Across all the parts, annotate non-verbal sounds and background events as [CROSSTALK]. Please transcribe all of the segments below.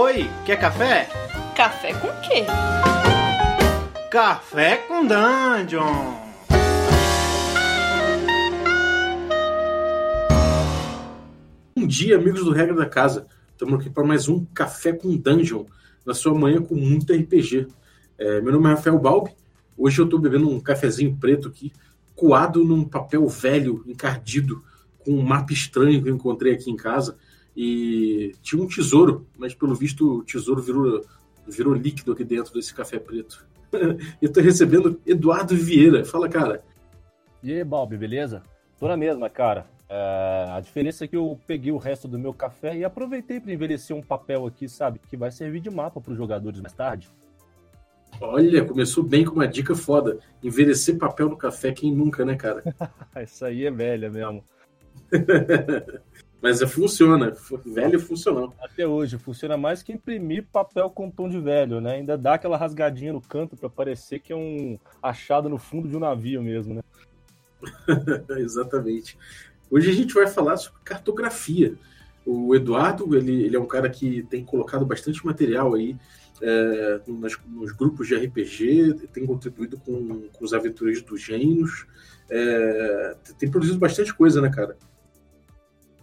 Oi, quer café? Café com quê? Café com Dungeon! Bom dia, amigos do Regra da Casa. Estamos aqui para mais um Café com Dungeon, na sua manhã com muito RPG. É, meu nome é Rafael Balbi. Hoje eu estou bebendo um cafezinho preto aqui, coado num papel velho, encardido, com um mapa estranho que eu encontrei aqui em casa. E tinha um tesouro, mas pelo visto o tesouro virou, virou líquido aqui dentro desse café preto. [LAUGHS] eu estou recebendo Eduardo Vieira. Fala, cara. E aí, Balbi, beleza? Tô na mesma, cara. É, a diferença é que eu peguei o resto do meu café e aproveitei para envelhecer um papel aqui, sabe? Que vai servir de mapa para os jogadores mais tarde. Olha, começou bem com uma dica foda. Envelhecer papel no café, quem nunca, né, cara? [LAUGHS] Isso aí é velha mesmo. [LAUGHS] Mas funciona, velho funcionou. Até hoje, funciona mais que imprimir papel com tom de velho, né? Ainda dá aquela rasgadinha no canto para parecer que é um achado no fundo de um navio mesmo, né? [LAUGHS] Exatamente. Hoje a gente vai falar sobre cartografia. O Eduardo, ele, ele é um cara que tem colocado bastante material aí é, nos, nos, grupos de RPG, tem contribuído com, com os aventureiros dos gênios, é, tem produzido bastante coisa, né, cara?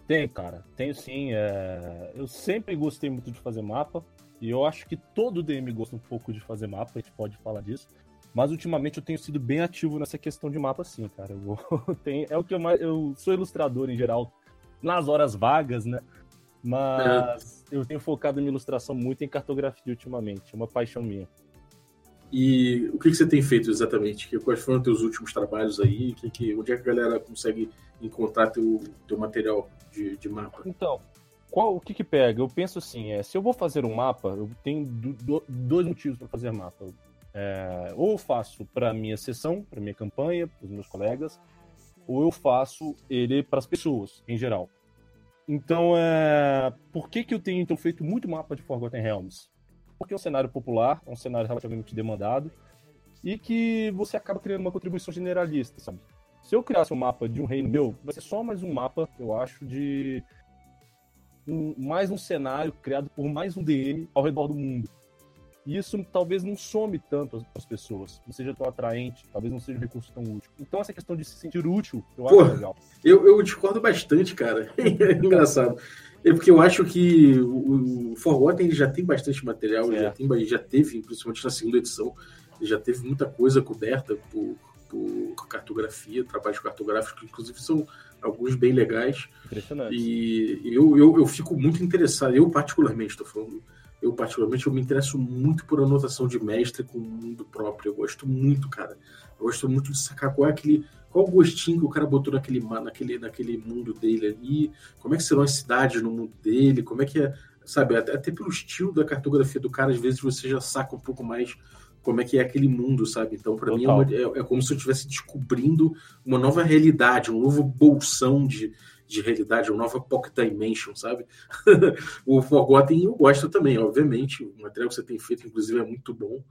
Tem, cara, tenho sim. É... Eu sempre gostei muito de fazer mapa, e eu acho que todo DM gosta um pouco de fazer mapa, a gente pode falar disso. Mas ultimamente eu tenho sido bem ativo nessa questão de mapa, sim, cara. Eu [LAUGHS] tenho, é o que eu mais. Eu sou ilustrador em geral, nas horas vagas, né? Mas é. eu tenho focado em minha ilustração muito em cartografia ultimamente, é uma paixão minha. E o que, que você tem feito exatamente? Quais foram os teus últimos trabalhos aí? Que, que, onde é que a galera consegue encontrar teu, teu material de, de mapa? Então, qual o que, que pega? Eu penso assim, é, se eu vou fazer um mapa, eu tenho do, do, dois motivos para fazer mapa. É, ou eu faço para minha sessão, para minha campanha, para os meus colegas, ou eu faço ele para as pessoas em geral. Então, é, por que, que eu tenho então feito muito mapa de Forgotten Realms? Porque é um cenário popular, é um cenário relativamente demandado e que você acaba criando uma contribuição generalista, sabe? Se eu criasse um mapa de um reino meu, vai ser só mais um mapa, eu acho, de um, mais um cenário criado por mais um DM ao redor do mundo. E isso talvez não some tanto as pessoas, não seja tão atraente, talvez não seja um recurso tão útil. Então, essa questão de se sentir útil, eu acho legal. Eu, eu discordo bastante, cara. [LAUGHS] É engraçado. É porque eu acho que o, o Forgotten já tem bastante material, é. já, tem, já teve, principalmente na segunda edição, já teve muita coisa coberta por, por cartografia, trabalhos cartográficos, que inclusive são alguns bem legais. Impressionante. E eu, eu, eu fico muito interessado, eu particularmente estou falando, eu particularmente eu me interesso muito por anotação de mestre com o mundo próprio. Eu gosto muito, cara. Eu gosto muito de sacar qual é aquele qual o gostinho que o cara botou naquele, naquele, naquele mundo dele ali, como é que serão as cidades no mundo dele, como é que é, sabe, até, pelo estilo da cartografia do cara, às vezes você já saca um pouco mais como é que é aquele mundo, sabe? Então, para mim, é, uma, é, é, como se eu estivesse descobrindo uma nova realidade, um novo bolsão de, de realidade, uma nova pocket dimension, sabe? [LAUGHS] o Forgotten eu gosto também, obviamente. O material que você tem feito, inclusive, é muito bom.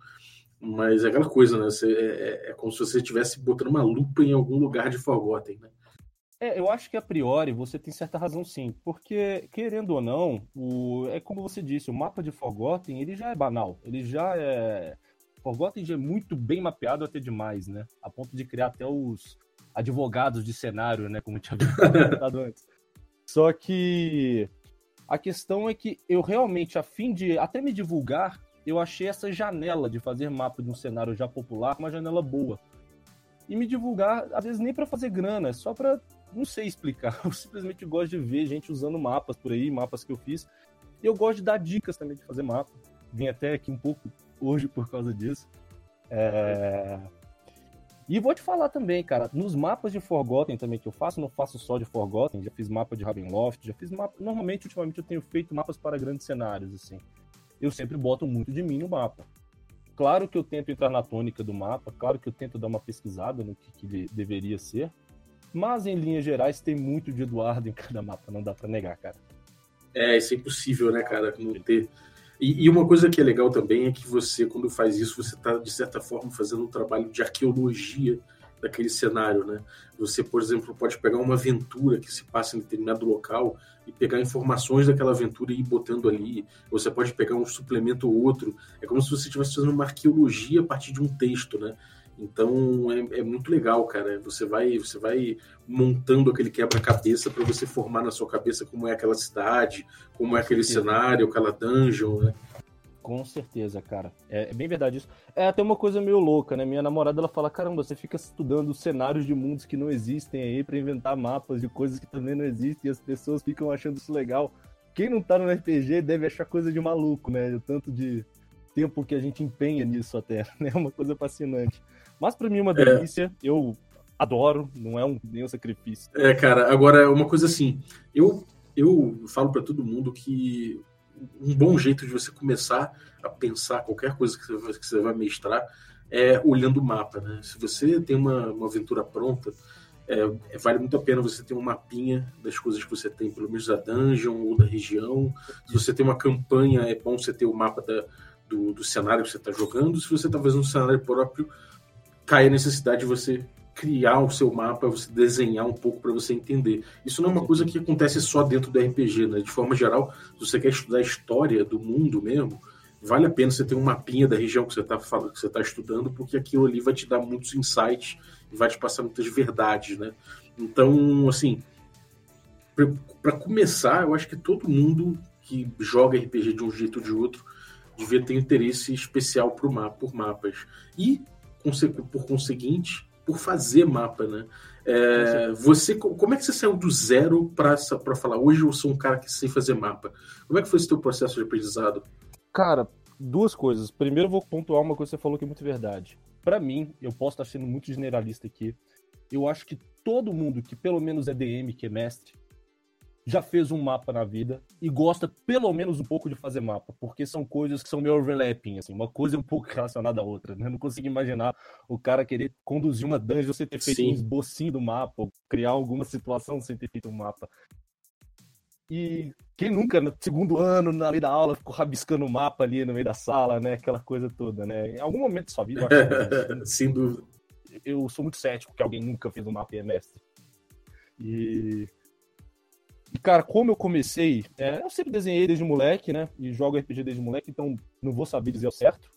Mas é aquela coisa, né? Você, é, é, é como se você estivesse botando uma lupa em algum lugar de Forgotten, né? É, eu acho que a priori você tem certa razão sim, porque querendo ou não, o, é como você disse, o mapa de Forgotten ele já é banal, ele já é Forgotten já é muito bem mapeado até demais, né? A ponto de criar até os advogados de cenário, né, como tinha comentado antes. Só que a questão é que eu realmente, a fim de até me divulgar, eu achei essa janela de fazer mapa de um cenário já popular uma janela boa. E me divulgar, às vezes nem para fazer grana, é só para não sei explicar. [LAUGHS] Eu simplesmente gosto de ver gente usando mapas por aí, mapas que eu fiz. E eu gosto de dar dicas também de fazer mapa. Vim até aqui um pouco hoje por causa disso. É... E vou te falar também, cara, nos mapas de Forgotten também que eu faço, não faço só de Forgotten, já fiz mapa de Ravenloft, já fiz mapa. Normalmente, ultimamente, eu tenho feito mapas para grandes cenários, assim eu sempre boto muito de mim no mapa. Claro que eu tento entrar na tônica do mapa, claro que eu tento dar uma pesquisada no que, que deveria ser, mas em linhas gerais tem muito de Eduardo em cada mapa, não dá para negar, cara. É, isso é impossível, né, cara, não ter. E, e, uma coisa que é legal também é que você, quando faz isso, você está, de certa forma, fazendo um trabalho de arqueologia daquele cenário, né? Você, por exemplo, pode pegar uma aventura que se passa em determinado local e pegar informações daquela aventura e ir botando ali. Você pode pegar um suplemento ou outro. É como se você estivesse fazendo uma arqueologia a partir de um texto, né? Então é, é muito legal, cara. Você vai, você vai montando aquele quebra-cabeça para você formar na sua cabeça como é aquela cidade, como é aquele cenário, aquela dungeon, né? Com certeza, cara. É, é, bem verdade isso. É até uma coisa meio louca, né? Minha namorada ela fala: caramba, você fica estudando cenários de mundos que não existem aí para inventar mapas de coisas que também não existem e as pessoas ficam achando isso legal. Quem não tá no RPG deve achar coisa de maluco, né? O tanto de tempo que a gente empenha nisso até, [LAUGHS] né? É uma coisa fascinante. Mas para mim é uma é. delícia. É. Eu adoro, não é um, nenhum sacrifício. É, cara, agora uma coisa assim, eu, eu falo para todo mundo que um bom jeito de você começar a pensar qualquer coisa que você, vai, que você vai mestrar é olhando o mapa, né? Se você tem uma, uma aventura pronta, é, é, vale muito a pena você ter um mapinha das coisas que você tem, pelo menos da dungeon ou da região. Se você tem uma campanha, é bom você ter o mapa da, do, do cenário que você está jogando. Se você está fazendo um cenário próprio, cai a necessidade de você criar o seu mapa, você desenhar um pouco para você entender. Isso não é uma coisa que acontece só dentro do RPG, né? De forma geral, se você quer estudar a história do mundo mesmo, vale a pena você ter um mapinha da região que você está falando, que você está estudando, porque aquilo ali vai te dar muitos insights e vai te passar muitas verdades, né? Então, assim, para começar, eu acho que todo mundo que joga RPG de um jeito ou de outro devia ter interesse especial por, mapa, por mapas. E, por conseguinte, por fazer mapa, né? É, você, como é que você saiu do zero para falar hoje eu sou um cara que sei fazer mapa? Como é que foi esse teu processo de aprendizado? Cara, duas coisas. Primeiro, eu vou pontuar uma coisa que você falou que é muito verdade. Para mim, eu posso estar sendo muito generalista aqui. Eu acho que todo mundo que pelo menos é DM, que é mestre, já fez um mapa na vida e gosta pelo menos um pouco de fazer mapa, porque são coisas que são meio overlapping, assim, uma coisa é um pouco relacionada à outra, né? Não consigo imaginar o cara querer conduzir uma dungeon sem ter feito Sim. um esbocinho do mapa, ou criar alguma situação sem ter feito um mapa. E quem nunca, no segundo ano, na meio da aula, ficou rabiscando o mapa ali no meio da sala, né? Aquela coisa toda, né? Em algum momento da sua vida, eu acho [LAUGHS] Sem dúvida. Eu sou muito cético que alguém nunca fez um mapa e é mestre. E, cara, como eu comecei, é, eu sempre desenhei desde moleque, né? E jogo RPG desde moleque, então não vou saber dizer o certo.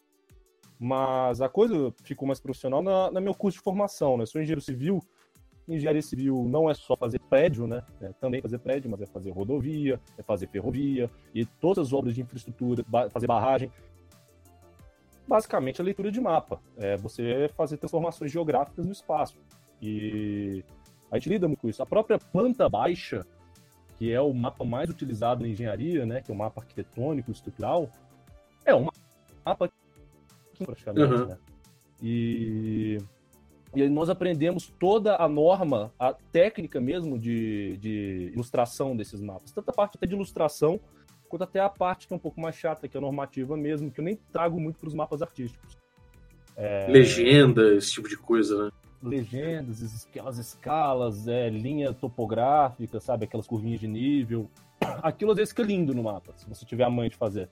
Mas a coisa ficou mais profissional na, na meu curso de formação, né? Sou engenheiro civil. Engenharia civil não é só fazer prédio, né? É também fazer prédio, mas é fazer rodovia, é fazer ferrovia e todas as obras de infraestrutura, fazer barragem. Basicamente, a leitura de mapa. É você fazer transformações geográficas no espaço. E a gente lida muito com isso. A própria planta baixa que é o mapa mais utilizado na engenharia, né, que é o mapa arquitetônico estrutural, é um mapa praticamente, uhum. né? E, e nós aprendemos toda a norma, a técnica mesmo de, de ilustração desses mapas, tanto a parte até de ilustração, quanto até a parte que é um pouco mais chata, que é a normativa mesmo, que eu nem trago muito para os mapas artísticos. É... Legenda, esse tipo de coisa, né? Legendas, aquelas escalas, é, linha topográfica, sabe? Aquelas curvinhas de nível. Aquilo às vezes fica lindo no mapa, se você tiver a mãe de fazer.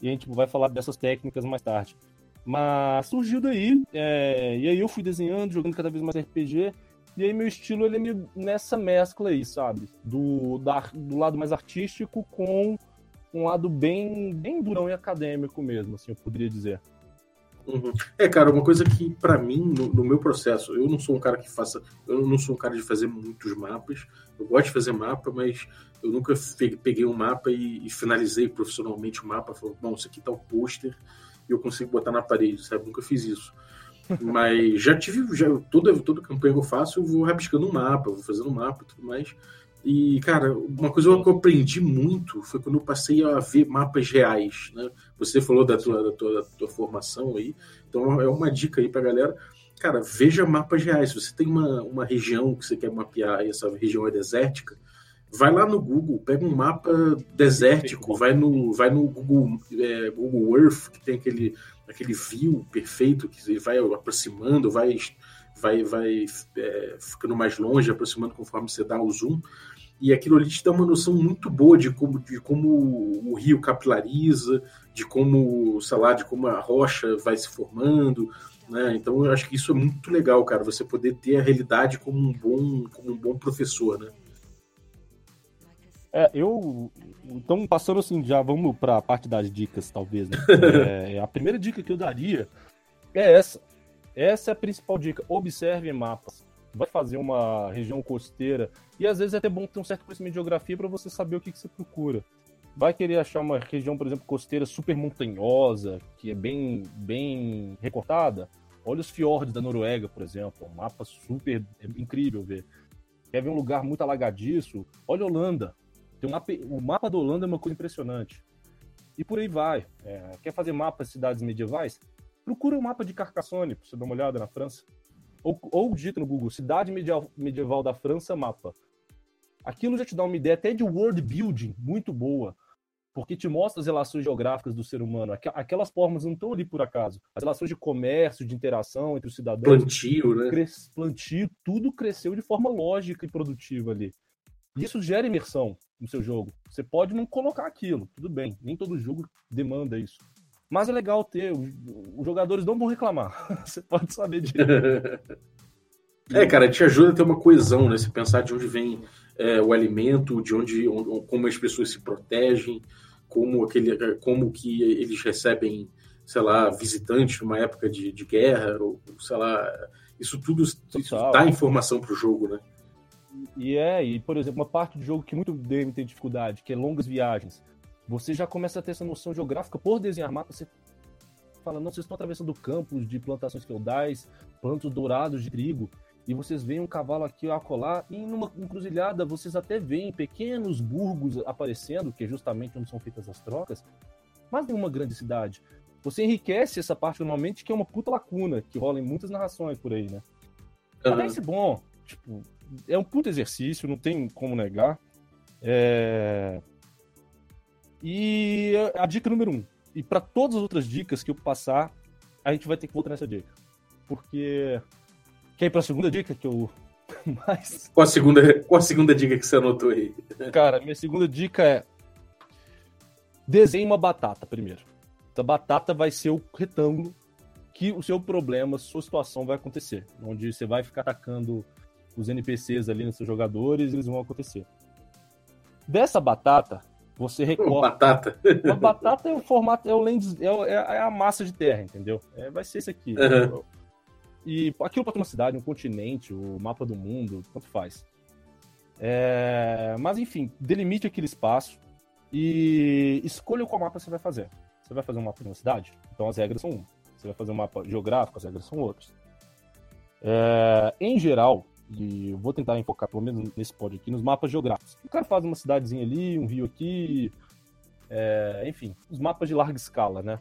E a gente vai falar dessas técnicas mais tarde. Mas surgiu daí, é, e aí eu fui desenhando, jogando cada vez mais RPG, e aí meu estilo ele é meio nessa mescla aí, sabe? Do, da, do lado mais artístico com um lado bem, bem durão e acadêmico mesmo, assim, eu poderia dizer. Uhum. É, cara, uma coisa que para mim, no, no, meu processo, eu não sou um cara que faça, eu não sou um cara de fazer muitos mapas. Eu gosto de fazer mapa, mas eu nunca peguei um mapa e, e finalizei profissionalmente o mapa. Falei, bom, isso aqui tá o pôster e eu consigo botar na parede, sabe? Nunca fiz isso. [LAUGHS] Mas já tive, já, toda, toda campanha que eu faço, eu vou rabiscando um mapa, vou fazendo um mapa e tudo mais. E, cara, uma coisa que eu aprendi muito foi quando eu passei a ver mapas reais, né? Você falou da tua, da tua, da tua formação aí, então é uma dica aí pra galera. Cara, veja mapas reais. Se você tem uma, uma região que você quer mapear e essa região é desértica, vai lá no Google, pega um mapa desértico, vai no, vai no Google, é, Google Earth, que tem aquele, aquele view perfeito, que vai aproximando, vai vai, vai é, ficando mais longe, aproximando conforme você dá o zoom. E aquilo ali te dá uma noção muito boa de como, de como o rio capilariza, de como, sei lá, de como a rocha vai se formando. Né? Então eu acho que isso é muito legal, cara, você poder ter a realidade como um bom, como um bom professor, né? É, eu. Então, passando assim, já vamos para a parte das dicas, talvez, né? [LAUGHS] É, a primeira dica que eu daria é essa. Essa é a principal dica. Observe mapas. Vai fazer uma região costeira. E às vezes é até bom ter um certo conhecimento de geografia para você saber o que, que você procura. Vai querer achar uma região, por exemplo, costeira super montanhosa, que é bem, bem recortada. Olha os fiordes da Noruega, por exemplo. Um mapa super é incrível ver. Quer ver um lugar muito alagadiço? Olha a Holanda. Tem um mapa, o mapa da Holanda é uma coisa impressionante. E por aí vai. É, quer fazer mapas de cidades medievais? Procura o um mapa de Carcassonne, para você dar uma olhada na França. Ou, ou digita no Google, cidade medieval, medieval da França, mapa. Aquilo já te dá uma ideia até de world building muito boa porque te mostra as relações geográficas do ser humano. Aquelas formas não estão ali por acaso. As relações de comércio, de interação entre os cidadãos. Plantio, né? Plantio, tudo cresceu de forma lógica e produtiva ali. Isso gera imersão no seu jogo. Você pode não colocar aquilo, tudo bem. Nem todo jogo demanda isso. Mas é legal ter. Os jogadores não vão reclamar. [LAUGHS] Você pode saber disso. [LAUGHS] é, cara, te ajuda a ter uma coesão, né? Se pensar de onde vem é, o alimento, de onde, como as pessoas se protegem, como aquele, como que eles recebem, sei lá, visitantes numa época de, de guerra, ou sei lá, isso tudo isso dá informação para o jogo, né? E é, e por exemplo, uma parte do jogo que muito deve ter dificuldade, que é longas viagens. Você já começa a ter essa noção geográfica por desenhar mapas, você fala, não, vocês estão atravessando campos de plantações feudais, plantos dourados de trigo, e vocês veem um cavalo aqui a colar, e numa encruzilhada vocês até veem pequenos burgos aparecendo, que é justamente onde são feitas as trocas, mas nenhuma grande cidade. Você enriquece essa parte normalmente, que é uma puta lacuna, que rola em muitas narrações por aí, né? Uhum. Parece bom, tipo, é um puto exercício, não tem como negar. É... E a dica número um. E para todas as outras dicas que eu passar, a gente vai ter que voltar nessa dica. Porque. Quer ir pra segunda dica que eu. [LAUGHS] Mais... Qual, a segunda, qual a segunda dica que você anotou aí? Cara, minha segunda dica é. Desenhe uma batata primeiro. Essa batata vai ser o retângulo que o seu problema, sua situação vai acontecer. Onde você vai ficar atacando os NPCs ali nos seus jogadores, eles vão acontecer. Dessa batata, você recorta. Uma batata. Uma batata é o formato, é, o lens, é, é a massa de terra, entendeu? É, vai ser isso aqui. Uhum. E aquilo ter uma cidade, um continente, o mapa do mundo, tanto faz. É, mas enfim, delimite aquele espaço e escolha qual mapa você vai fazer. Você vai fazer um mapa de uma cidade? Então as regras são uma. Você vai fazer um mapa geográfico, as regras são outras. É, em geral, e vou tentar enfocar, pelo menos nesse pódio aqui, nos mapas geográficos. O cara faz uma cidadezinha ali, um rio aqui, é, enfim, os mapas de larga escala, né?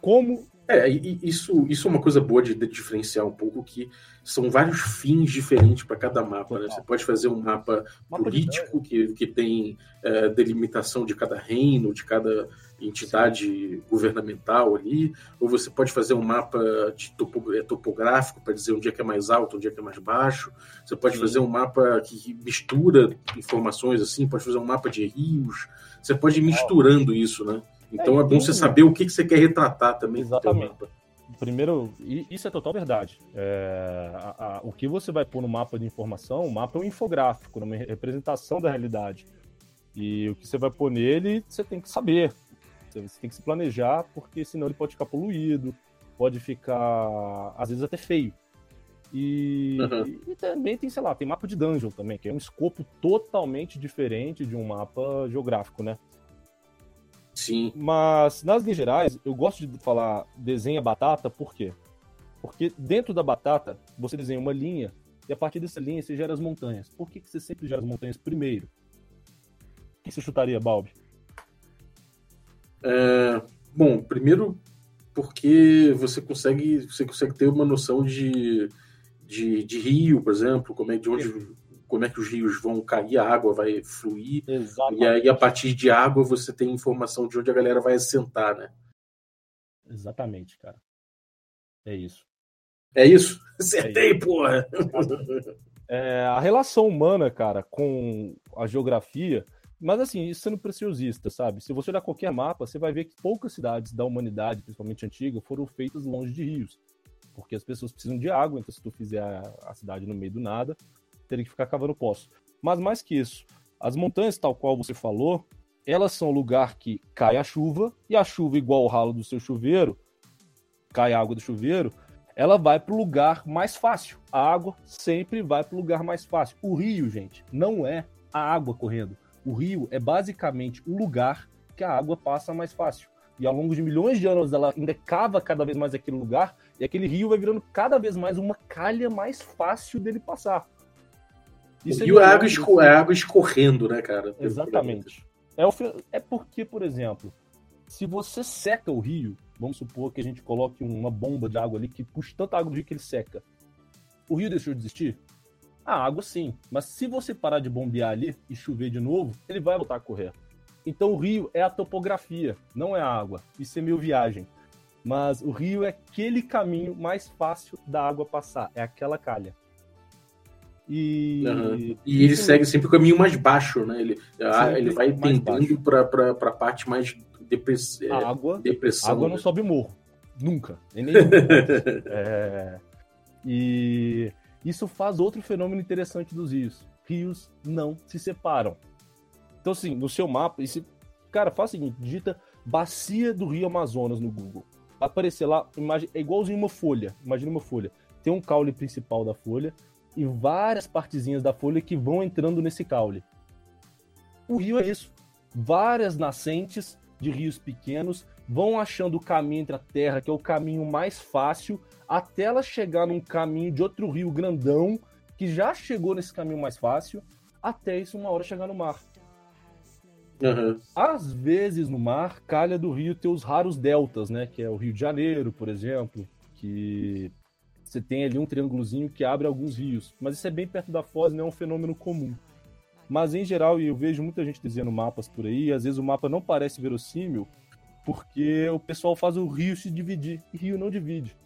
Como é, isso, isso é uma coisa boa de, de diferenciar um pouco, que são vários fins diferentes para cada mapa. Né? Você pode fazer um mapa, mapa político que, que tem é, delimitação de cada reino, de cada entidade governamental ali, ou você pode fazer um mapa de topo, é, topográfico para dizer onde é que é mais alto, onde é que é mais baixo. Você pode Sim. fazer um mapa que mistura informações assim, pode fazer um mapa de rios. Você pode ir misturando isso, né? Então é, é bom você saber o que, que você quer retratar também. Exatamente. Primeiro, isso é total verdade. É, a, a, o que você vai pôr no mapa de informação, o mapa é um infográfico, uma representação da realidade. E o que você vai pôr nele, você tem que saber. Você tem que se planejar, porque senão ele pode ficar poluído, pode ficar, às vezes, até feio. E, uhum. e, e, também tem, sei lá, tem mapa de dungeon também, que é um escopo totalmente diferente de um mapa geográfico, né? Sim. Mas, nas linhas gerais, eu gosto de falar desenha batata, por quê? Porque dentro da batata, você desenha uma linha, e a partir dessa linha você gera as montanhas. Por que, que você sempre gera as montanhas primeiro? O que você chutaria, Balbi? É, bom, primeiro porque você consegue, você consegue ter uma noção de, de, de rio, por exemplo, como é de onde como é que os rios vão cair, a água vai fluir. Exatamente. E aí, a partir de água, você tem informação de onde a galera vai assentar, né? Exatamente, cara. É isso. É isso? Acertei, é isso. porra! [LAUGHS] É, a relação humana, cara, com a geografia, mas assim, isso sendo preciosista, sabe? Se você olhar qualquer mapa, você vai ver que poucas cidades da humanidade, principalmente antiga, foram feitas longe de rios. Porque as pessoas precisam de água, então se tu fizer a, a cidade no meio do nada, teria que ficar cavando poço. Mas mais que isso, As montanhas, tal qual você falou, elas são lugar que cai a chuva, e a chuva, igual o ralo do seu chuveiro, cai a água do chuveiro, ela vai para o lugar mais fácil. A água sempre vai para o lugar mais fácil. O rio, gente, não é a água correndo. O rio é basicamente o lugar que a água passa mais fácil. E ao longo de milhões de anos ela ainda cava cada vez mais aquele lugar, e aquele rio vai virando cada vez mais uma calha mais fácil dele passar. Isso o rio é, é água, esco é água escorrendo, né, cara? Exatamente. É, o, é porque, por exemplo, se você seca o rio, vamos supor que a gente coloque uma bomba de água ali que puxa tanta água do rio que ele seca. O rio deixou de existir? A água sim, mas se você parar de bombear ali e chover de novo, ele vai voltar a correr. Então o rio é a topografia, não é a água. Isso é meio viagem. Mas o rio é aquele caminho mais fácil da água passar, é aquela calha. E, uhum. e ele segue sempre o caminho mais baixo, né? Ele, ele vai tendendo para a parte mais depress... a água, depressão. A água né? não sobe morro. Nunca. Nem [LAUGHS] é... E isso faz outro fenômeno interessante dos rios. Rios não se separam. Então, assim, no seu mapa, esse... cara, faz o seguinte: digita Bacia do Rio Amazonas no Google. Vai aparecer lá, imagem, é igualzinho uma folha. Imagina uma folha. Tem um caule principal da folha e várias partezinhas da folha que vão entrando nesse caule. O rio é isso. Várias nascentes de rios pequenos vão achando o caminho entre a terra, que é o caminho mais fácil, até ela chegar num caminho de outro rio grandão, que já chegou nesse caminho mais fácil, até isso uma hora chegar no mar. Uhum. Às vezes no mar, calha do rio ter os raros deltas, né? Que é o Rio de Janeiro, por exemplo, que você tem ali um triângulozinho que abre alguns rios. Mas isso é bem perto da foz, não é um fenômeno comum. Mas em geral, e eu vejo muita gente dizendo mapas por aí, às vezes o mapa não parece verossímil, porque o pessoal faz o rio se dividir, e rio não divide.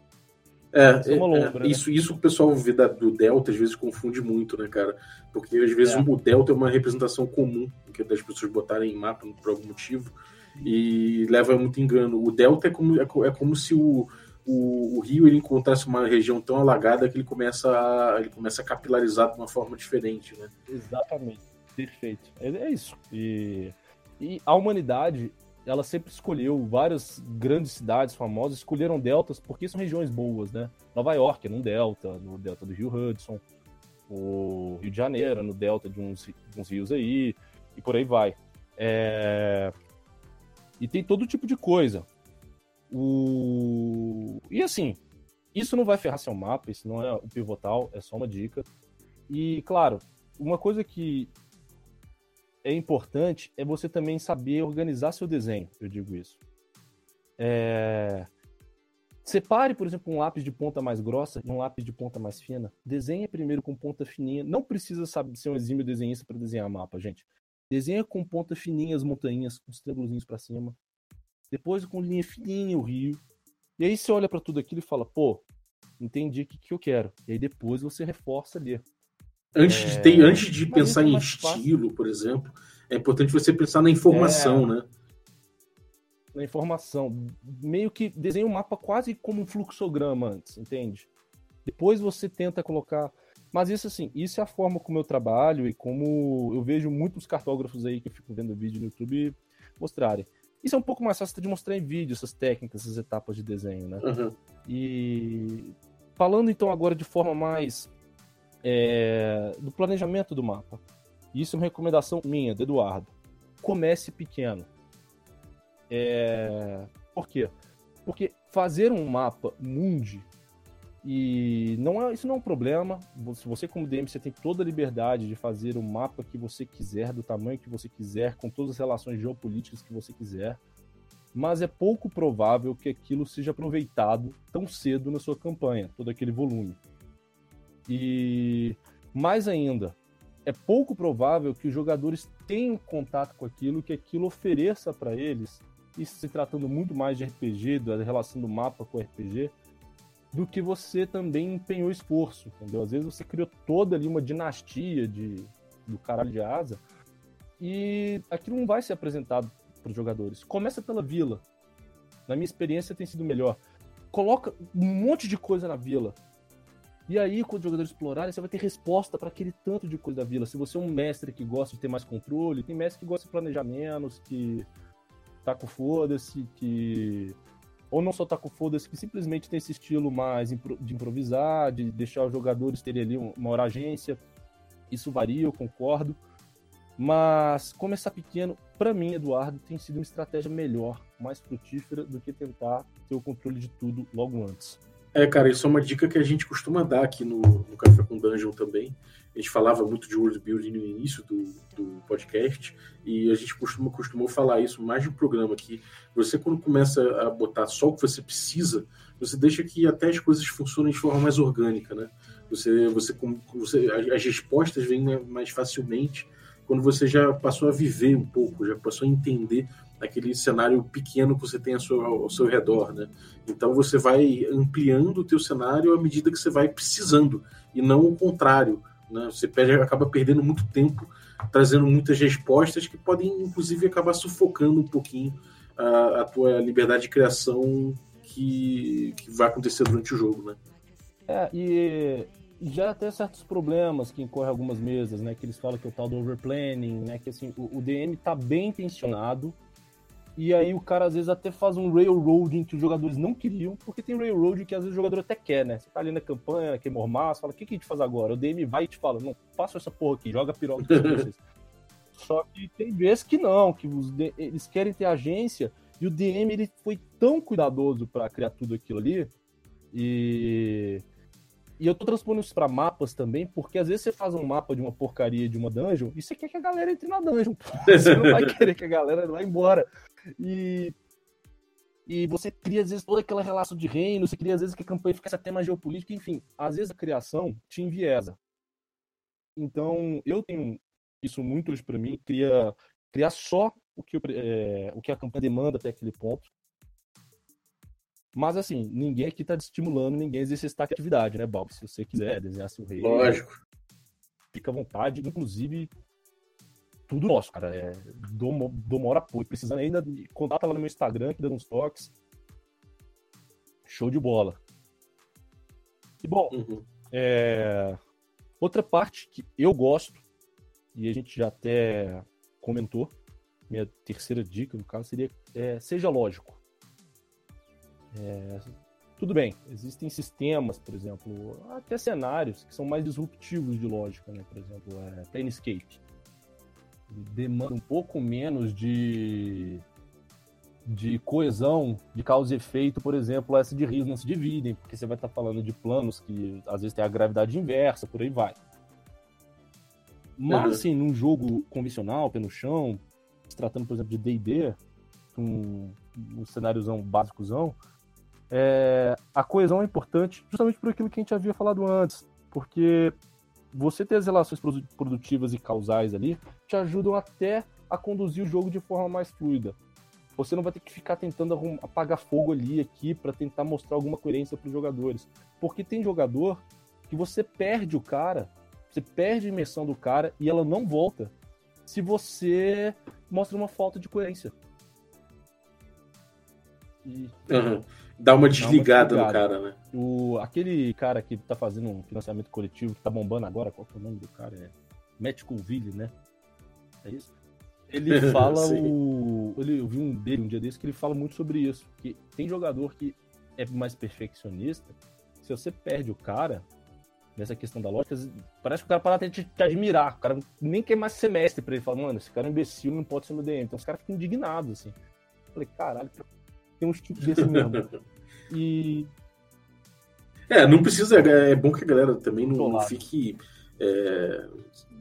É, é, é lombra, é né? isso, isso o pessoal vê da, do Delta às vezes confunde muito, né, cara? Porque às vezes é. o Delta é uma representação comum que das pessoas botarem em mapa por algum motivo e leva muito engano. O Delta é como, é, é como se o, o, o, rio ele encontrasse uma região tão alagada que ele começa a, ele começa a capilarizar de uma forma diferente, né? Exatamente, perfeito. É, é isso. E, e a humanidade ela sempre escolheu várias grandes cidades famosas, escolheram deltas porque são regiões boas, né? Nova York é num delta, no delta do Rio Hudson, o Rio de Janeiro no delta de uns, de uns rios aí, e por aí vai. É... E tem todo tipo de coisa. O... E assim, isso não vai ferrar seu mapa, isso não é o pivotal, é só uma dica. E, claro, uma coisa que é importante é você também saber organizar seu desenho, eu digo isso. É... Separe, por exemplo, um lápis de ponta mais grossa e um lápis de ponta mais fina. Desenhe primeiro com ponta fininha. Não precisa saber ser um exímio desenhista para desenhar mapa, gente. Desenha com ponta fininha as montanhas, com os triângulos para cima depois com linha fininha o rio. E aí você olha para tudo aquilo e fala, pô, entendi o que, que eu quero. E aí depois você reforça ali. Antes, é... de, ter, antes de pensar em estilo, fácil. por exemplo, é importante você pensar na informação, é... né? Na informação. Meio que desenha o um mapa quase como um fluxograma antes, entende? Depois você tenta colocar. Mas isso assim, isso é a forma como eu trabalho e como eu vejo muitos cartógrafos aí que eu fico vendo vídeo no YouTube mostrarem. Isso é um pouco mais fácil de mostrar em vídeo, essas técnicas, essas etapas de desenho, né? Uhum. E falando então agora de forma mais é, do planejamento do mapa. Isso é uma recomendação minha, do Eduardo. Comece pequeno. É... Por quê? Porque fazer um mapa mundi e não é, isso não é um problema. Se você, como DM, você tem toda a liberdade de fazer o mapa que você quiser, do tamanho que você quiser, com todas as relações geopolíticas que você quiser. Mas é pouco provável que aquilo seja aproveitado tão cedo na sua campanha, todo aquele volume. E mais ainda, é pouco provável que os jogadores tenham contato com aquilo, que aquilo ofereça para eles, isso se tratando muito mais de RPG, da relação do mapa com o RPG, do que você também empenhou esforço, entendeu? Às vezes você criou toda ali uma dinastia de, do caralho de asa e aquilo não vai ser apresentado para os jogadores. Começa pela vila. Na minha experiência tem sido melhor. Coloca um monte de coisa na vila. E aí, quando os jogadores explorarem, você vai ter resposta para aquele tanto de coisa da vila. Se você é um mestre que gosta de ter mais controle, tem mestre que gosta de planejar menos, que tá com foda-se, que. Ou não só tá com foda-se, que simplesmente tem esse estilo mais de improvisar, de deixar os jogadores terem ali uma hora agência. Isso varia, eu concordo. Mas começar pequeno, para mim, Eduardo, tem sido uma estratégia melhor, mais frutífera do que tentar ter o controle de tudo logo antes. É, cara, isso é uma dica que a gente costuma dar aqui no, no Café com Dungeon também. A gente falava muito de world building no início do, do podcast e a gente costuma, costumou falar isso mais um programa aqui. Você, quando começa a botar só o que você precisa, você deixa que até as coisas funcionem de forma mais orgânica, né? Você, você, você as respostas vêm mais facilmente quando você já passou a viver um pouco, já passou a entender aquele cenário pequeno que você tem ao seu, ao seu redor, né? Então você vai ampliando o teu cenário à medida que você vai precisando e não o contrário, né? Você perde, acaba perdendo muito tempo trazendo muitas respostas que podem inclusive acabar sufocando um pouquinho a, a tua liberdade de criação que, que vai acontecer durante o jogo, né? É, e já tem certos problemas que incorrem algumas mesas, né? Que eles falam que é o tal do overplanning, né? Que assim, o, o DM tá bem intencionado, e aí o cara às vezes até faz um railroading que os jogadores não queriam, porque tem railroading que às vezes o jogador até quer, né? Você tá ali na campanha, queimou massa, fala, o que, que a gente faz agora? O DM vai e te fala, não, faça essa porra aqui, joga piroca pra vocês. [LAUGHS] Só que tem vezes que não, que os, eles querem ter agência, e o DM ele foi tão cuidadoso para criar tudo aquilo ali, e e eu tô transpondo isso pra mapas também, porque às vezes você faz um mapa de uma porcaria de uma dungeon e você quer que a galera entre na dungeon. Você não vai [LAUGHS] querer que a galera vá embora. E, e você cria, às vezes, toda aquela relação de reino, você cria, às vezes, que a campanha fica essa tema geopolítico, enfim. Às vezes a criação te enviesa. Então, eu tenho isso muito hoje para mim, criar, criar só o que, eu, é, o que a campanha demanda até aquele ponto. Mas assim, ninguém aqui tá estimulando ninguém a exercitar atividade, né, Bob? Se você quiser desenhar seu rei. Lógico. Fica à vontade. Inclusive, tudo nosso, cara. É, dou, dou maior apoio. Precisando ainda, contata lá no meu Instagram, que dando uns toques. Show de bola. E bom, uhum. é, outra parte que eu gosto, e a gente já até comentou, minha terceira dica, no caso, seria é, seja lógico. É, tudo bem, existem sistemas, por exemplo, até cenários que são mais disruptivos de lógica, né? Por exemplo, é, Planescape. Demanda um pouco menos de, de coesão, de causa e efeito, por exemplo, essa de rios não se dividem, porque você vai estar falando de planos que às vezes tem a gravidade inversa, por aí vai. Mas, uhum. assim, num jogo convencional, pé no chão, se tratando, por exemplo, de D&D, um, um cenáriozão básicozão, é, a coesão é importante justamente por aquilo que a gente havia falado antes, porque você ter as relações produtivas e causais ali te ajudam até a conduzir o jogo de forma mais fluida. Você não vai ter que ficar tentando apagar fogo ali aqui para tentar mostrar alguma coerência para os jogadores, porque tem jogador que você perde o cara, você perde a imersão do cara e ela não volta se você mostra uma falta de coerência. E, uhum dá uma desligada, uma no cara, né? O, aquele cara que tá fazendo um financiamento coletivo, que tá bombando agora, qual que é o nome do cara? É Matt Colville, né? É isso? Ele [LAUGHS] fala o. Ele, eu vi um dele um dia desse que ele fala muito sobre isso. Que tem jogador que é mais perfeccionista. Se você perde o cara, nessa questão da lógica, parece que o cara para de te, te, admirar. O cara nem quer mais semestre pra ele. Fala, mano, esse cara é um imbecil, não pode ser meu DM. Então os caras ficam indignados, assim. Eu falei, caralho, tem uns tipos desse mesmo. [LAUGHS] E. É, não precisa. É, é bom que a galera também não, não fique é,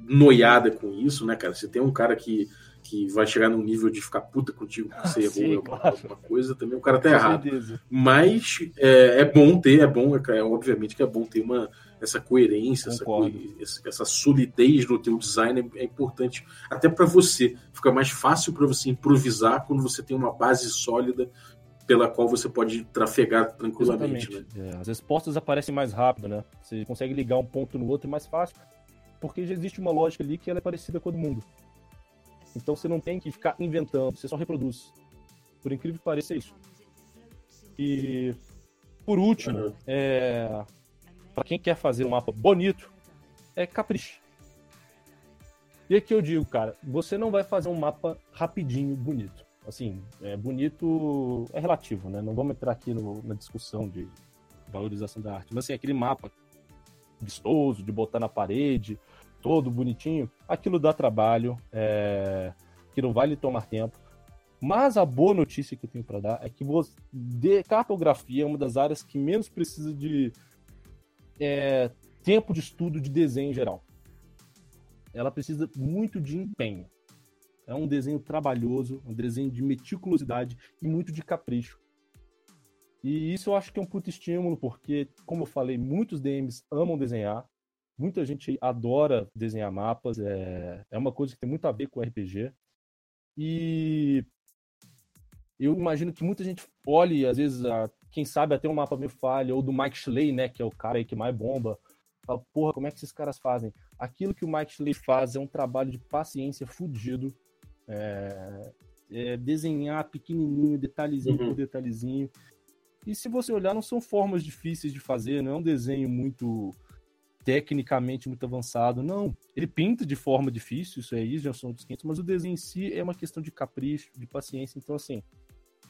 noiada com isso, né, cara? Você tem um cara que, que vai chegar num nível de ficar puta contigo porque você ah, errou sim, alguma, claro. alguma, coisa, também o cara tá com errado. Certeza. Mas é, é, bom ter, é bom, é, é, obviamente que é bom ter uma, essa coerência, essa, essa, solidez no teu design é, é importante até para você. Fica mais fácil para você improvisar quando você tem uma base sólida pela qual você pode trafegar tranquilamente. Né? É, as respostas aparecem mais rápido, né? Você consegue ligar um ponto no outro mais fácil, porque já existe uma lógica ali que ela é parecida com a do mundo. Então você não tem que ficar inventando, você só reproduz. Por incrível que pareça, é isso. E por último, uhum. é, para quem quer fazer um mapa bonito, é capricho. E aqui eu digo, cara, você não vai fazer um mapa rapidinho, bonito. Assim, é bonito é relativo, né? Não vamos entrar aqui no, na discussão de valorização da arte. Mas assim, aquele mapa vistoso, de botar na parede, todo bonitinho, aquilo dá trabalho, é... aquilo vai lhe tomar tempo. Mas a boa notícia que eu tenho para dar é que você, de cartografia é uma das áreas que menos precisa de é, tempo de estudo de desenho em geral. Ela precisa muito de empenho. É um desenho trabalhoso, um desenho de meticulosidade e muito de capricho. E isso eu acho que é um puto estímulo, porque, como eu falei, muitos DMs amam desenhar, muita gente adora desenhar mapas, é, é uma coisa que tem muito a ver com RPG. E eu imagino que muita gente olhe, às vezes, a, quem sabe até um mapa meio falha, ou do Mike Schley, né, que é o cara aí que mais bomba. Fala, porra, como é que esses caras fazem? Aquilo que o Mike Schley faz é um trabalho de paciência fudido. É, é desenhar pequenininho, detalhezinho uhum. por detalhezinho. E se você olhar, não são formas difíceis de fazer, não é um desenho muito tecnicamente muito avançado. Não, ele pinta de forma difícil, isso aí já são outros 500, mas o desenho em si é uma questão de capricho, de paciência. Então, assim,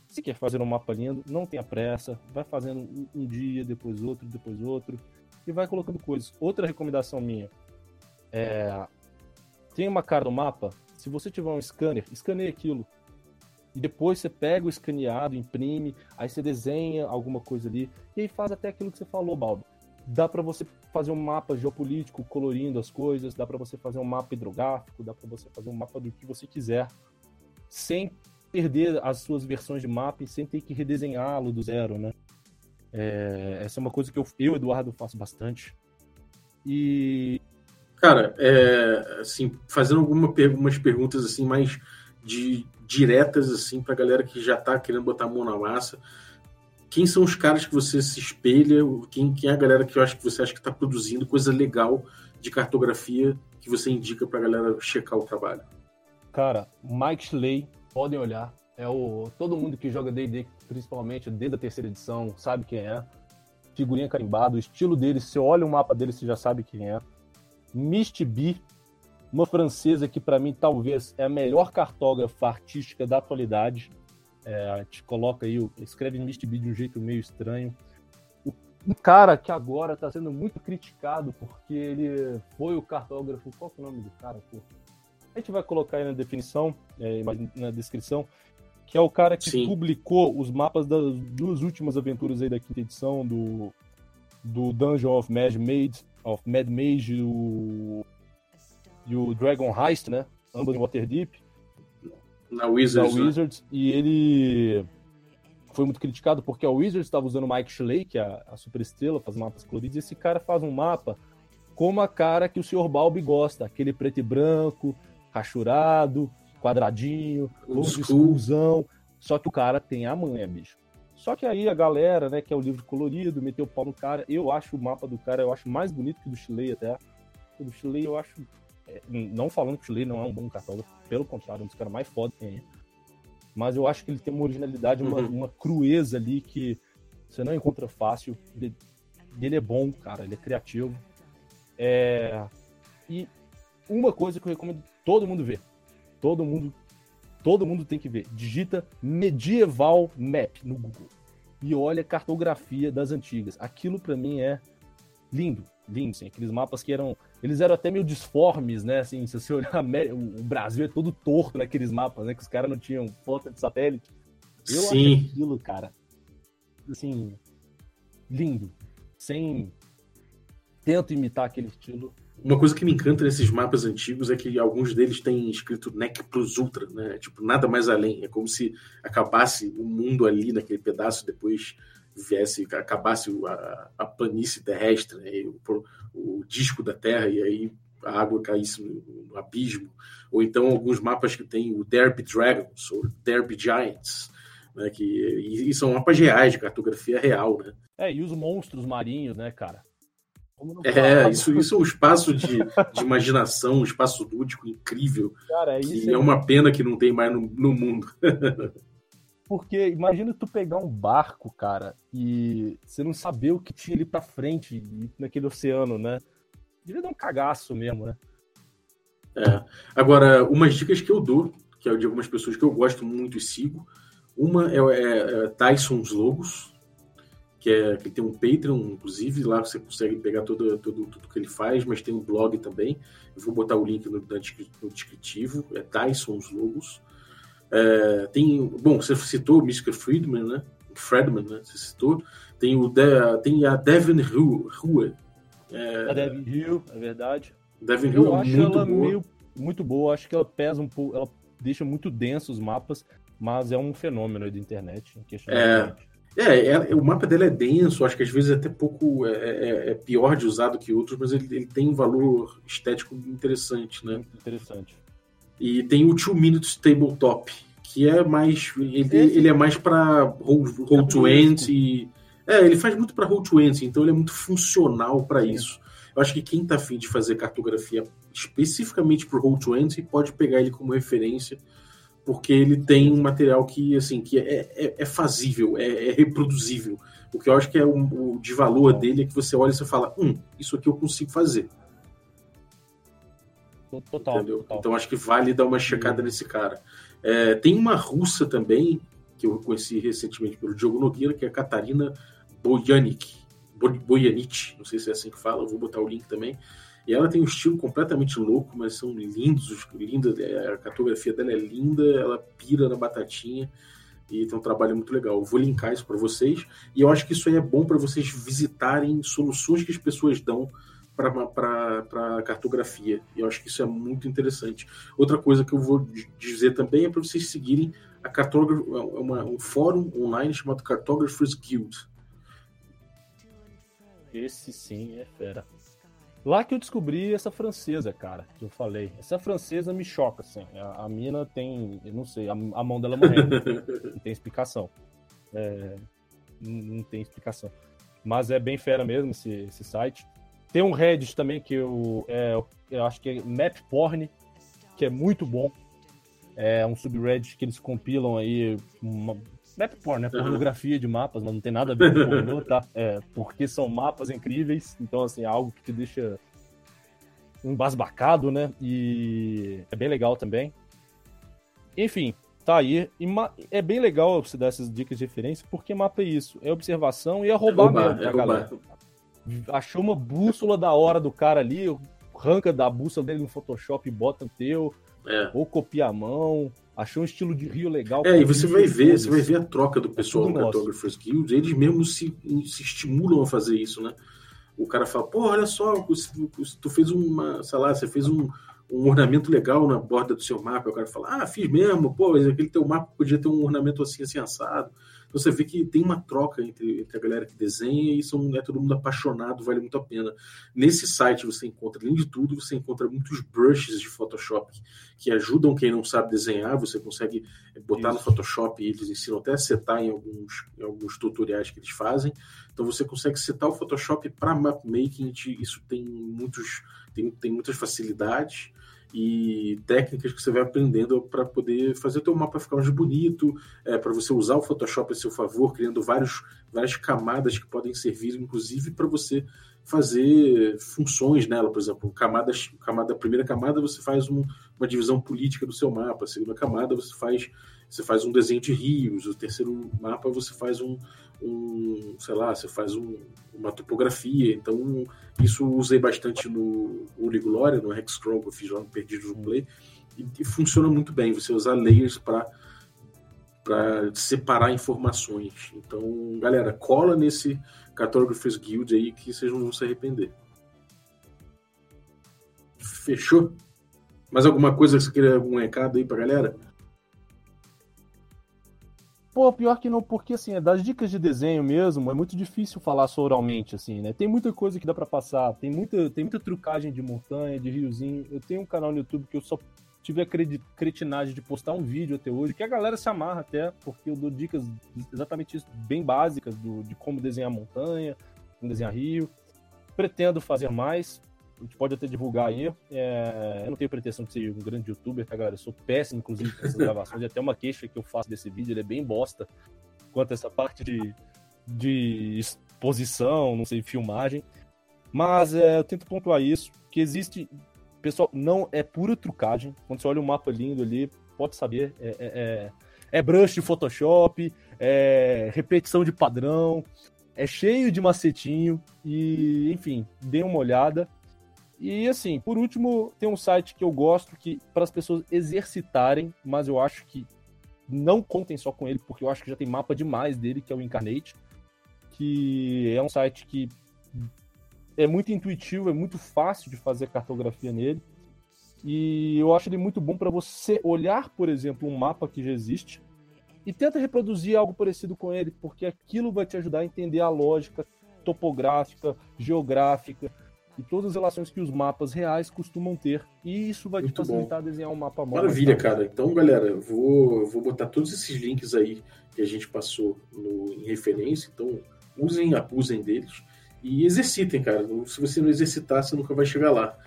se quer fazer um mapa lindo, não tenha pressa, vai fazendo um, um dia, depois outro, depois outro, e vai colocando coisas. Outra recomendação minha é. Tem uma cara do mapa, se você tiver um scanner, escaneie aquilo. E depois você pega o escaneado, imprime, aí você desenha alguma coisa ali, e aí faz até aquilo que você falou, Baldo. Dá para você fazer um mapa geopolítico colorindo as coisas, dá para você fazer um mapa hidrográfico, dá para você fazer um mapa do que você quiser, sem perder as suas versões de mapa sem ter que redesenhá-lo do zero, né? É, essa é uma coisa que eu, eu, Eduardo, faço bastante. E. Cara, é, assim, fazendo algumas perguntas assim mais de, diretas assim para galera que já está querendo botar a mão na massa. Quem são os caras que você se espelha? Quem, quem é a galera que eu acho que você acha que está produzindo coisa legal de cartografia que você indica para a galera checar o trabalho? Cara, Mike Schley podem olhar. É o todo mundo que joga D&D, principalmente desde a terceira edição, sabe quem é. Figurinha carimbada, o estilo dele, se olha o mapa dele, você já sabe quem é. Misty B, uma francesa que para mim talvez é a melhor cartógrafa artística da atualidade. É, a gente coloca aí, escreve Misty B de um jeito meio estranho. Um cara que agora está sendo muito criticado porque ele foi o cartógrafo. Qual é o nome do cara? Pô? A gente vai colocar aí na definição, é, na descrição, que é o cara que Sim. publicou os mapas das duas últimas aventuras aí da quinta edição do, do Dungeon of Mad Mage, of Mad Mage e o, e o Dragon Heist, né? Ambos em Waterdeep. Na Wizards. Na Wizards. Né? E ele foi muito criticado porque a Wizards estava usando o Mike Schley, que é a, a super estrela, faz mapas coloridos, e esse cara faz um mapa como a cara que o Sr. Balbi gosta, aquele preto e branco, rachurado, quadradinho, exclusão. Só que o cara tem a manha, bicho. Só que aí a galera, né, que é o livro colorido, meteu o pau no cara. Eu acho o mapa do cara, eu acho mais bonito que o do Chile até. O do Chile eu acho. É, não falando que o Chile não é um bom cartógrafo, pelo contrário, é um dos caras mais foda que tem. Mas eu acho que ele tem uma originalidade, uma, uhum. uma crueza ali que você não encontra fácil. Ele, ele é bom, cara, ele é criativo. É... E uma coisa que eu recomendo todo mundo ver. Todo mundo, todo mundo tem que ver. Digita Medieval Map no Google e olha a cartografia das antigas. Aquilo para mim é lindo, lindo, assim, aqueles mapas que eram, eles eram até meio disformes, né? Assim, se você [LAUGHS] olhar o Brasil é todo torto naqueles mapas, né? Que os caras não tinham foto de satélite. Eu Sim. acho aquilo, cara, assim, lindo, sem tento imitar aquele estilo uma coisa que me encanta nesses mapas antigos é que alguns deles têm escrito NEC plus ultra, né? Tipo, nada mais além. É como se acabasse o mundo ali naquele pedaço, depois viesse, acabasse a, a planície terrestre, né? o, o, disco da Terra, e aí a água caísse no, no, abismo. Ou então alguns mapas que tem o Derby Dragons, ou Derby Giants, né? Que, e, e são mapas reais, de cartografia real, né? É, e os monstros marinhos, né, cara? É, isso, isso é um espaço de, de imaginação, um espaço lúdico incrível. Cara, é, isso é... é uma pena que não tem mais no, no mundo. [LAUGHS] porque imagina tu pegar um barco, cara, e você não saber o que tinha ali pra frente naquele oceano, né? Devia dar um cagaço mesmo, né? É. Agora, umas dicas que eu dou, que é de algumas pessoas que eu gosto muito e sigo. Uma é, é, é Tyson's Logos, que, é, que tem um Patreon, inclusive, lá você consegue pegar todo, todo, tudo que ele faz, mas tem um blog também. Eu vou botar o link no, no descritivo, é Tyson's Logos. É, tem, bom, você citou o Mr. Friedman, né? Fredman, né? Você citou. Tem, o De, tem a Devin Rue. É, a Devin Hill, é verdade. Devin Hill Eu é acho muito ela boa. meio muito boa, acho que ela pesa um pouco, ela deixa muito denso os mapas, mas é um fenômeno aí da internet. inquestionavelmente. É, é, o mapa dela é denso, acho que às vezes é até pouco é, é- é pior de usar do que outros, mas ele, ele tem um valor estético interessante, né? Interessante. E tem o Two Minutes Tabletop, que é mais. Ele, ele é mais para roll, roll Tabuleiro. 20. É, ele faz muito para roll 20, então ele é muito funcional para isso. Eu acho que quem tá afim de fazer cartografia especificamente pro roll 20 pode pegar ele como referência, porque ele tem um material que, assim, que é, é, é fazível, é, é reproduzível. O que eu acho que é o, o de valor dele é que você olha e você fala, hum, isso aqui eu consigo fazer. Total, Entendeu? total. Então acho que vale dar uma checada nesse cara. É, tem uma russa também, que eu conheci recentemente pelo Diogo Nogueira, que é a Catarina Bojanik. Bo- Bojanic, não sei se é assim que fala, eu vou botar o link também. E ela tem um estilo completamente louco, mas são lindos, os- linda, é, a cartografia dela é linda, ela pira na batatinha e tem um trabalho muito legal. Eu vou linkar isso para vocês e eu acho que isso aí é bom para vocês visitarem soluções que as pessoas dão para cartografia. E eu acho que isso é muito interessante. Outra coisa que eu vou dizer também é para vocês seguirem a cartógrafo, é uma- um fórum online chamado Cartographers Guild. Esse sim é fera. Lá que eu descobri essa francesa, cara, que eu falei. Essa francesa me choca, assim. A, a mina tem, eu não sei, a, a mão dela morrendo. [LAUGHS] não tem explicação. É, não, tem explicação. Mas é bem fera mesmo esse, esse site. Tem um Reddit também que eu, é, eu acho que é Map Porn, que é muito bom. É um subreddit que eles compilam aí uma, Map porn, né? Pornografia de mapas, mas não tem nada a ver com pornô, [LAUGHS] tá? É, porque são mapas incríveis, então, assim, é algo que te deixa embasbacado, né? E é bem legal também. Enfim, tá aí. É bem legal você dar essas dicas de referência, porque mapa é isso. É observação e é roubar, roubar, mesmo, é tá, galera? Achou uma bússola da hora do cara ali, arranca da bússola dele no Photoshop e bota no teu, É. ou copia a mão. Achou um estilo de rio legal. É, e você vai ver, você vai ver a troca do pessoal tudo no nosso. Cartographers Guild, eles mesmos se, se estimulam a fazer isso, né? O cara fala, pô, olha só, tu fez uma, sei lá, você fez um, um ornamento legal na borda do seu mapa, o cara fala, ah, fiz mesmo, pô, mas aquele teu mapa podia ter um ornamento assim, assim, assado. Então você vê que tem uma troca entre, entre a galera que desenha e são, é todo mundo apaixonado, vale muito a pena. Nesse site você encontra, além de tudo, você encontra muitos brushes de Photoshop que ajudam quem não sabe desenhar, você consegue botar no Isso. Photoshop e eles ensinam até a setar em alguns, em alguns tutoriais que eles fazem. Então você consegue setar o Photoshop para mapmaking, te- isso tem muitos tem, tem muitas facilidades e técnicas que você vai aprendendo para poder fazer o teu mapa ficar mais bonito, é, para você usar o Photoshop a seu favor, criando vários, várias camadas que podem servir, inclusive, para você fazer funções nela, por exemplo, camadas, camada, primeira camada você faz um, uma divisão política do seu mapa, a segunda camada você faz você faz um desenho de rios, o terceiro mapa você faz um, um sei lá, você faz um, uma topografia, então isso usei bastante no Uli Glória, no Hexcrawl que eu fiz lá no Perdidos no Play, e, e funciona muito bem, você usar layers para para separar informações. Então, galera, cola nesse Cartographers Guild aí que vocês não vão se arrepender. Fechou? Mais alguma coisa que você queria algum recado aí pra galera? Pô, pior que não, porque assim, é das dicas de desenho mesmo, é muito difícil falar só oralmente, assim, né? Tem muita coisa que dá pra passar, tem muita, tem muita trucagem de montanha, de riozinho. Eu tenho um canal no YouTube que eu só tive a cretinagem de postar um vídeo até hoje, que a galera se amarra até, porque eu dou dicas exatamente isso, bem básicas do, de como desenhar montanha, como desenhar rio. Pretendo fazer mais. A gente pode até divulgar aí. É, eu não tenho pretensão de ser um grande youtuber, tá, galera? Eu sou péssimo, inclusive, nessas [LAUGHS] gravações. E até uma queixa que eu faço desse vídeo, ele é bem bosta. Quanto a essa parte de, de exposição, não sei, filmagem. Mas é, eu tento pontuar isso, que existe. Pessoal, não é pura trucagem. Quando você olha um mapa lindo ali, pode saber. É, é, é, é brush de Photoshop, é repetição de padrão, é cheio de macetinho. E, enfim, dê uma olhada. E assim, por último, tem um site que eu gosto que para as pessoas exercitarem, mas eu acho que não contem só com ele, porque eu acho que já tem mapa demais dele, que é o Incarnate, que é um site que é muito intuitivo, é muito fácil de fazer cartografia nele. E eu acho ele muito bom para você olhar, por exemplo, um mapa que já existe e tenta reproduzir algo parecido com ele, porque aquilo vai te ajudar a entender a lógica topográfica, geográfica, e todas as relações que os mapas reais costumam ter. E isso vai Muito te facilitar bom. a desenhar um mapa móvel. Maravilha, cara. Então, galera, vou, vou botar todos esses links aí que a gente passou no, em referência. Então, usem, abusem deles e exercitem, cara. Se você não exercitar, você nunca vai chegar lá.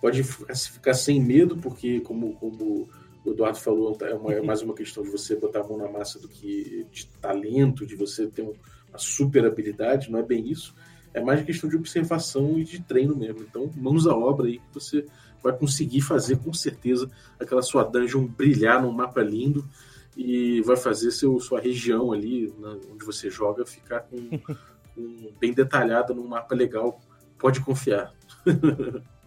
Pode ficar sem medo, porque, como, como o Eduardo falou, é, uma, é mais uma questão de você botar a mão na massa do que de talento, de você ter uma super habilidade, não é bem isso é mais questão de observação e de treino mesmo. Então, mãos à obra aí que você vai conseguir fazer com certeza aquela sua dungeon brilhar num mapa lindo e vai fazer seu, sua região ali na, onde você joga ficar com, [LAUGHS] com, bem detalhada num mapa legal. Pode confiar. [LAUGHS]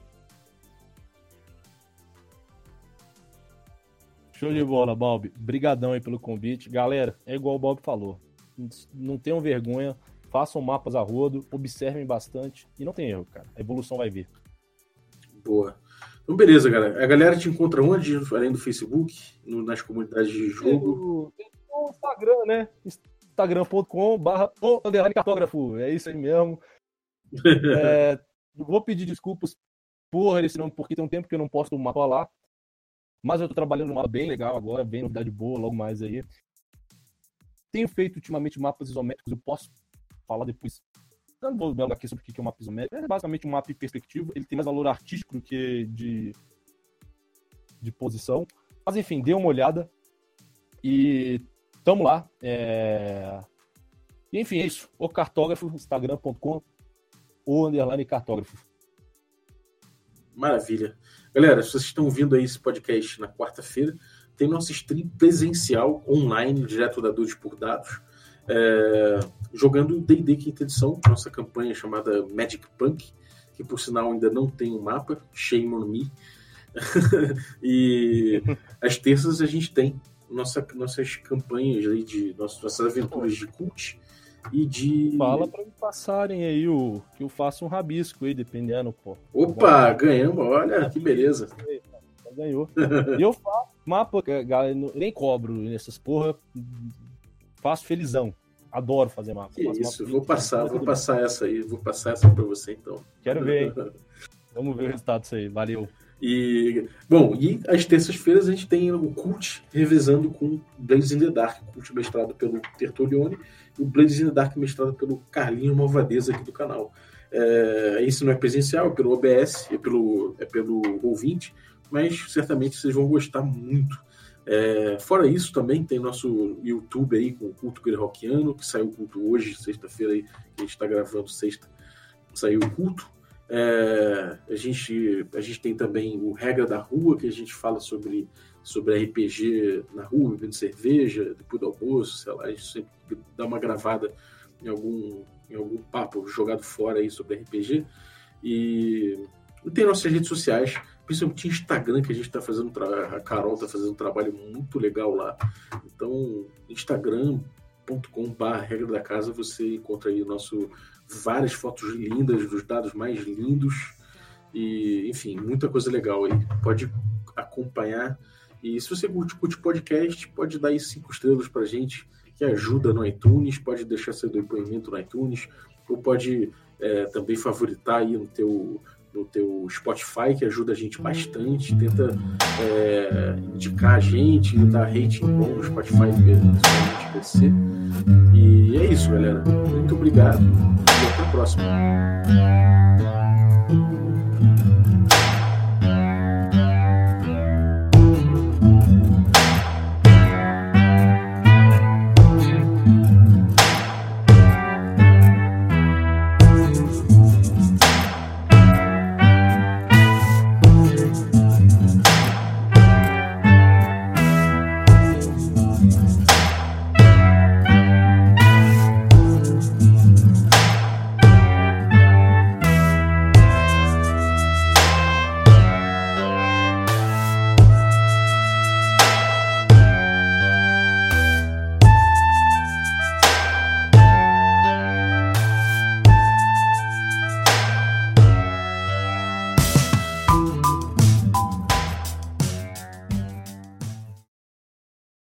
Show de bola, Bob. Brigadão aí pelo convite. Galera, é igual o Bob falou. Não tenham vergonha façam mapas a rodo, observem bastante e não tem erro, cara. A evolução vai vir. Boa. Então, beleza, galera. A galera te encontra onde, além do Facebook, nas comunidades de jogo? Tem o Instagram, né? instagram.com/barra cartógrafo. É isso aí mesmo. [LAUGHS] é, vou pedir desculpas por esse nome, porque tem um tempo que eu não posto um mapa lá. Mas eu tô trabalhando um mapa bem legal agora, bem novidade boa, logo mais aí. Tenho feito ultimamente mapas isométricos, eu posso falar depois. Eu não vou lembrar aqui sobre o que é um mapa isométrico. É basicamente um mapa em perspectiva. Ele tem mais valor artístico do que de, de posição. Mas enfim, dê uma olhada. E tamo lá. É... E enfim, é isso. O cartógrafo, instagram.com, o underline cartógrafo. Maravilha. Galera, se vocês estão ouvindo aí esse podcast na quarta-feira, tem nosso stream presencial online, direto da Dudes por Dados é, jogando D&D quinta edição, nossa campanha chamada Magic Punk, que por sinal ainda não tem um mapa, shame on me. [LAUGHS] e às terças a gente tem nossa, nossas campanhas aí de nossas, aventuras de cult e de. Fala para me passarem aí o que eu faço um rabisco aí, dependendo, pô. Opa, ganhamos, olha que beleza. Ganhou. e eu faço mapa, galera, nem cobro nessas porra, faço felizão. Adoro fazer mapa. Isso, vou passar, vou passar essa aí, vou passar essa para você então. Quero ver? [LAUGHS] Vamos ver o resultado disso aí. Valeu. E, bom, e às terças-feiras a gente tem o Cult revezando com Blades in the Dark, Cult mestrado pelo Tertolione e o Blades in the Dark mestrado pelo Carlinhos Malvadeza aqui do canal. É, isso não é presencial, é pelo OBS, é pelo, é pelo ouvinte, mas certamente vocês vão gostar muito. É, fora isso, também tem nosso YouTube aí com o Culto Guerrockiano, que saiu o culto hoje, sexta-feira, que a gente está gravando sexta, saiu o culto. É, a, gente, a gente tem também o Regra da Rua, que a gente fala sobre, sobre RPG na rua, bebendo cerveja, depois do almoço, sei lá, a gente sempre dá uma gravada em algum, em algum papo jogado fora aí sobre RPG. E, e tem nossas redes sociais, principalmente Instagram, que a gente está fazendo, a Carol está fazendo um trabalho muito legal lá. Então, instagram.com.br regra da casa, você encontra aí nosso várias fotos lindas dos dados mais lindos e, enfim, muita coisa legal aí. Pode acompanhar. E se você curte, podcast, pode dar aí cinco estrelas pra gente, que ajuda no iTunes, pode deixar seu depoimento no iTunes, ou pode é, também favoritar aí no teu no teu Spotify, que ajuda a gente bastante, tenta é, indicar a gente, dar rating bom no Spotify gente crescer. E é isso, galera. Muito obrigado e até a próxima.